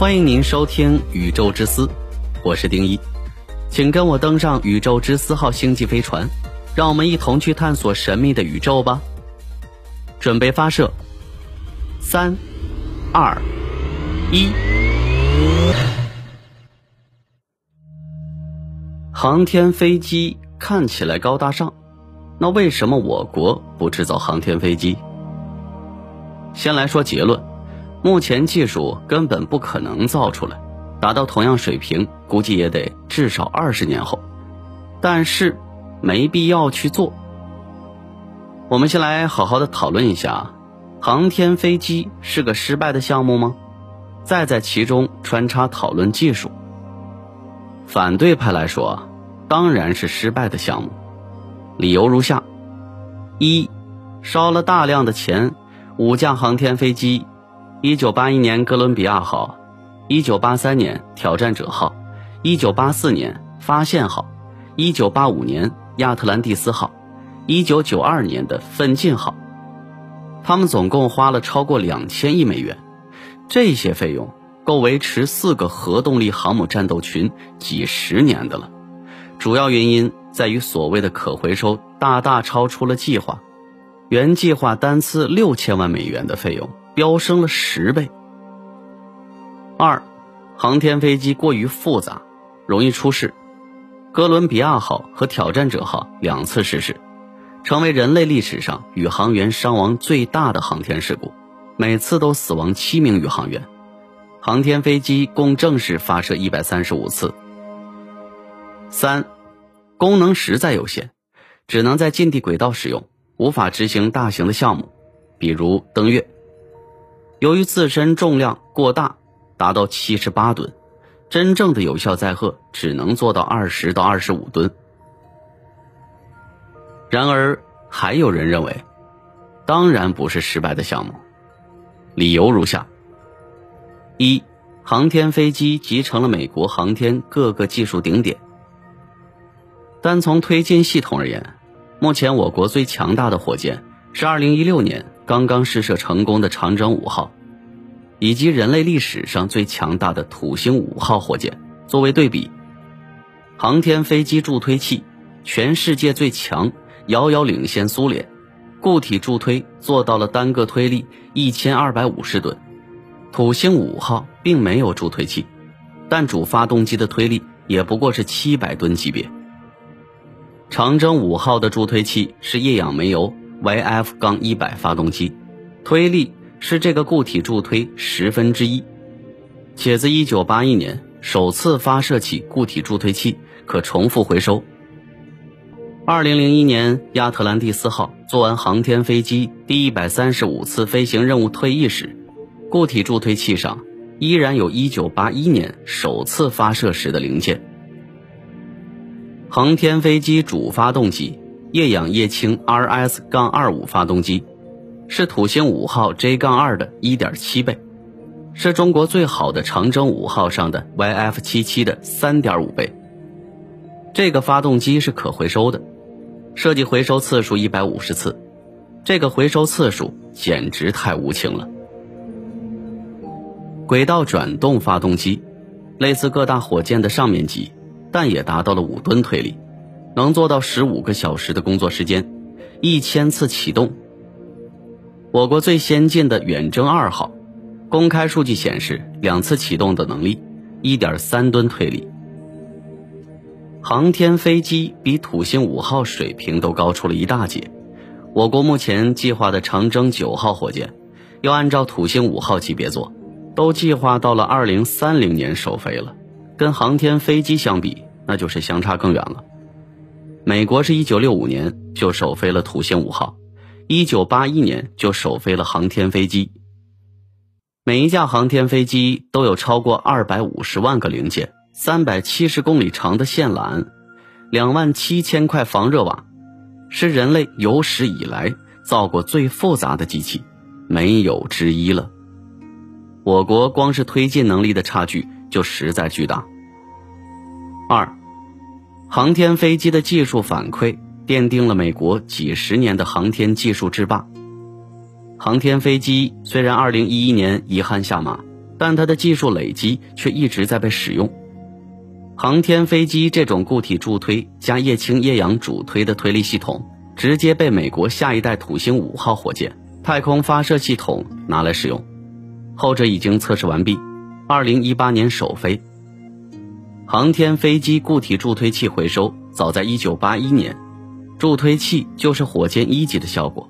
欢迎您收听《宇宙之思》，我是丁一，请跟我登上宇宙之思号星际飞船，让我们一同去探索神秘的宇宙吧。准备发射，三、二、一。航天飞机看起来高大上，那为什么我国不制造航天飞机？先来说结论。目前技术根本不可能造出来，达到同样水平，估计也得至少二十年后。但是，没必要去做。我们先来好好的讨论一下，航天飞机是个失败的项目吗？再在其中穿插讨论技术。反对派来说，当然是失败的项目，理由如下：一，烧了大量的钱，五架航天飞机。一九八一年哥伦比亚号，一九八三年挑战者号，一九八四年发现号，一九八五年亚特兰蒂斯号，一九九二年的奋进号，他们总共花了超过两千亿美元，这些费用够维持四个核动力航母战斗群几十年的了。主要原因在于所谓的可回收大大超出了计划，原计划单次六千万美元的费用。飙升了十倍。二，航天飞机过于复杂，容易出事。哥伦比亚号和挑战者号两次失事，成为人类历史上宇航员伤亡最大的航天事故，每次都死亡七名宇航员。航天飞机共正式发射一百三十五次。三，功能实在有限，只能在近地轨道使用，无法执行大型的项目，比如登月。由于自身重量过大，达到七十八吨，真正的有效载荷只能做到二十到二十五吨。然而，还有人认为，当然不是失败的项目，理由如下：一，航天飞机集成了美国航天各个技术顶点。单从推进系统而言，目前我国最强大的火箭是二零一六年。刚刚试射成功的长征五号，以及人类历史上最强大的土星五号火箭作为对比，航天飞机助推器全世界最强，遥遥领先苏联。固体助推做到了单个推力一千二百五十吨，土星五号并没有助推器，但主发动机的推力也不过是七百吨级别。长征五号的助推器是液氧煤油。YF- 杠一百发动机，推力是这个固体助推十分之一，且自一九八一年首次发射起，固体助推器可重复回收。二零零一年亚特兰蒂斯号做完航天飞机第一百三十五次飞行任务退役时，固体助推器上依然有一九八一年首次发射时的零件。航天飞机主发动机。液氧液氢 RS- 杠二五发动机，是土星五号 J- 杠二的一点七倍，是中国最好的长征五号上的 YF 七七的三点五倍。这个发动机是可回收的，设计回收次数一百五十次，这个回收次数简直太无情了。轨道转动发动机，类似各大火箭的上面级，但也达到了五吨推力。能做到十五个小时的工作时间，一千次启动。我国最先进的远征二号，公开数据显示，两次启动的能力，一点三吨推力。航天飞机比土星五号水平都高出了一大截。我国目前计划的长征九号火箭，要按照土星五号级别做，都计划到了二零三零年首飞了。跟航天飞机相比，那就是相差更远了。美国是一九六五年就首飞了土星五号，一九八一年就首飞了航天飞机。每一架航天飞机都有超过二百五十万个零件，三百七十公里长的线缆，两万七千块防热瓦，是人类有史以来造过最复杂的机器，没有之一了。我国光是推进能力的差距就实在巨大。二。航天飞机的技术反馈奠定了美国几十年的航天技术制霸。航天飞机虽然2011年遗憾下马，但它的技术累积却一直在被使用。航天飞机这种固体助推加液氢液氧主推的推力系统，直接被美国下一代土星五号火箭太空发射系统拿来使用，后者已经测试完毕，二零一八年首飞。航天飞机固体助推器回收早在一九八一年，助推器就是火箭一级的效果。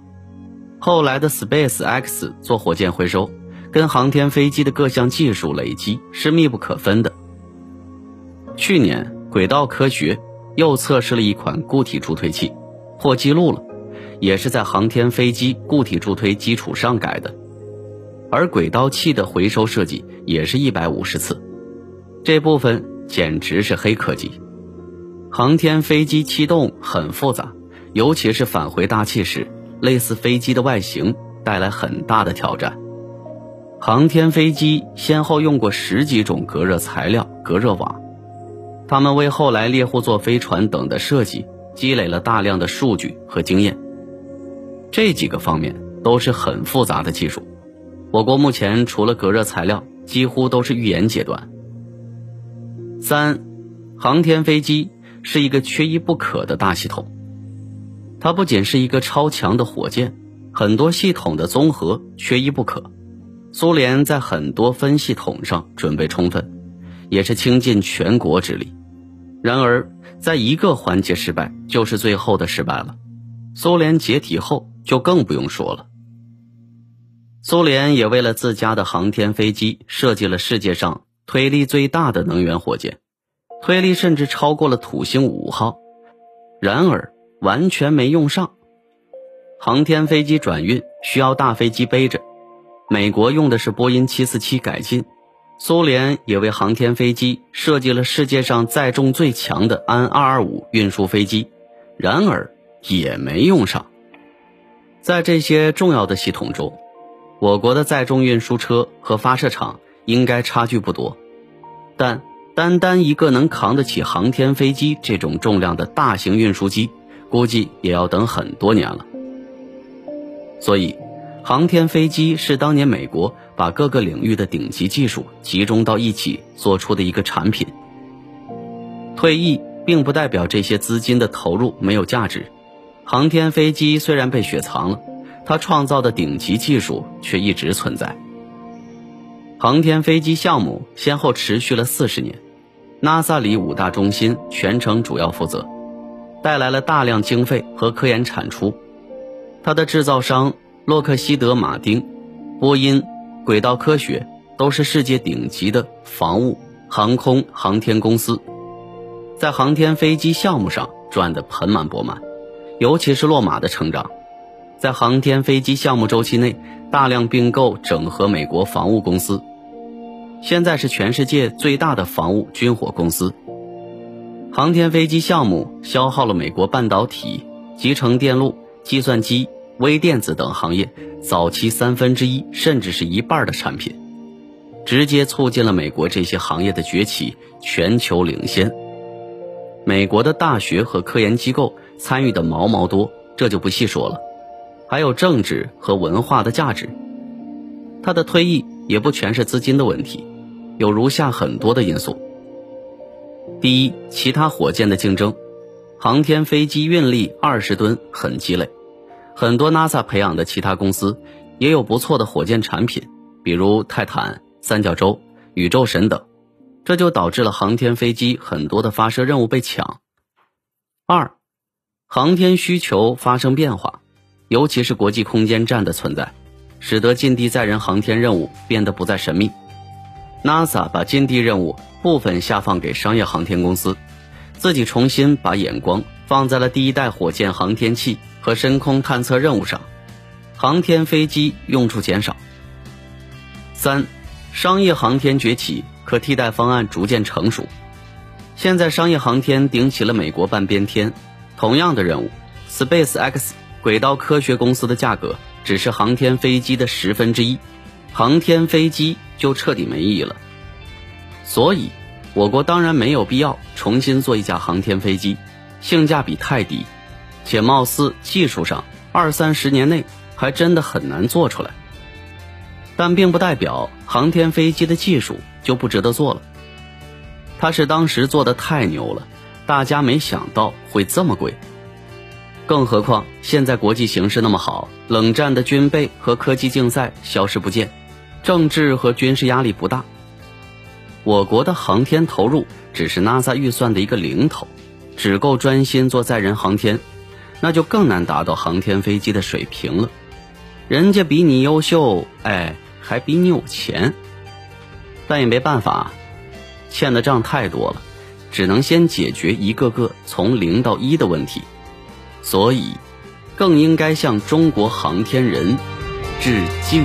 后来的 Space X 做火箭回收，跟航天飞机的各项技术累积是密不可分的。去年，轨道科学又测试了一款固体助推器，破纪录了，也是在航天飞机固体助推基础上改的。而轨道器的回收设计也是一百五十次，这部分简直是黑科技。航天飞机气动很复杂，尤其是返回大气时，类似飞机的外形带来很大的挑战。航天飞机先后用过十几种隔热材料、隔热网。他们为后来猎户座飞船等的设计积累了大量的数据和经验。这几个方面都是很复杂的技术。我国目前除了隔热材料，几乎都是预研阶段。三，航天飞机是一个缺一不可的大系统。它不仅是一个超强的火箭，很多系统的综合缺一不可。苏联在很多分系统上准备充分，也是倾尽全国之力。然而，在一个环节失败，就是最后的失败了。苏联解体后，就更不用说了。苏联也为了自家的航天飞机设计了世界上推力最大的能源火箭，推力甚至超过了土星五号。然而，完全没用上。航天飞机转运需要大飞机背着，美国用的是波音七四七改进。苏联也为航天飞机设计了世界上载重最强的安二二五运输飞机，然而也没用上。在这些重要的系统中，我国的载重运输车和发射场应该差距不多，但单单一个能扛得起航天飞机这种重量的大型运输机，估计也要等很多年了。所以。航天飞机是当年美国把各个领域的顶级技术集中到一起做出的一个产品。退役并不代表这些资金的投入没有价值。航天飞机虽然被雪藏了，它创造的顶级技术却一直存在。航天飞机项目先后持续了四十年，NASA 里五大中心全程主要负责，带来了大量经费和科研产出。它的制造商。洛克希德·马丁、波音、轨道科学都是世界顶级的防务、航空、航天公司，在航天飞机项目上赚得盆满钵满。尤其是洛马的成长，在航天飞机项目周期内大量并购整合美国防务公司，现在是全世界最大的防务军火公司。航天飞机项目消耗了美国半导体、集成电路、计算机。微电子等行业早期三分之一甚至是一半的产品，直接促进了美国这些行业的崛起，全球领先。美国的大学和科研机构参与的毛毛多，这就不细说了。还有政治和文化的价值，它的推移也不全是资金的问题，有如下很多的因素：第一，其他火箭的竞争，航天飞机运力二十吨很鸡肋。很多 NASA 培养的其他公司也有不错的火箭产品，比如泰坦、三角洲、宇宙神等，这就导致了航天飞机很多的发射任务被抢。二，航天需求发生变化，尤其是国际空间站的存在，使得近地载人航天任务变得不再神秘。NASA 把近地任务部分下放给商业航天公司，自己重新把眼光放在了第一代火箭航天器。和深空探测任务上，航天飞机用处减少。三，商业航天崛起，可替代方案逐渐成熟。现在商业航天顶起了美国半边天，同样的任务，Space X 轨道科学公司的价格只是航天飞机的十分之一，航天飞机就彻底没意义了。所以，我国当然没有必要重新做一架航天飞机，性价比太低。且貌似技术上二三十年内还真的很难做出来。但并不代表航天飞机的技术就不值得做了。它是当时做的太牛了，大家没想到会这么贵。更何况现在国际形势那么好，冷战的军备和科技竞赛消失不见，政治和军事压力不大。我国的航天投入只是 NASA 预算的一个零头，只够专心做载人航天，那就更难达到航天飞机的水平了。人家比你优秀，哎，还比你有钱，但也没办法，欠的账太多了，只能先解决一个个从零到一的问题，所以更应该向中国航天人致敬。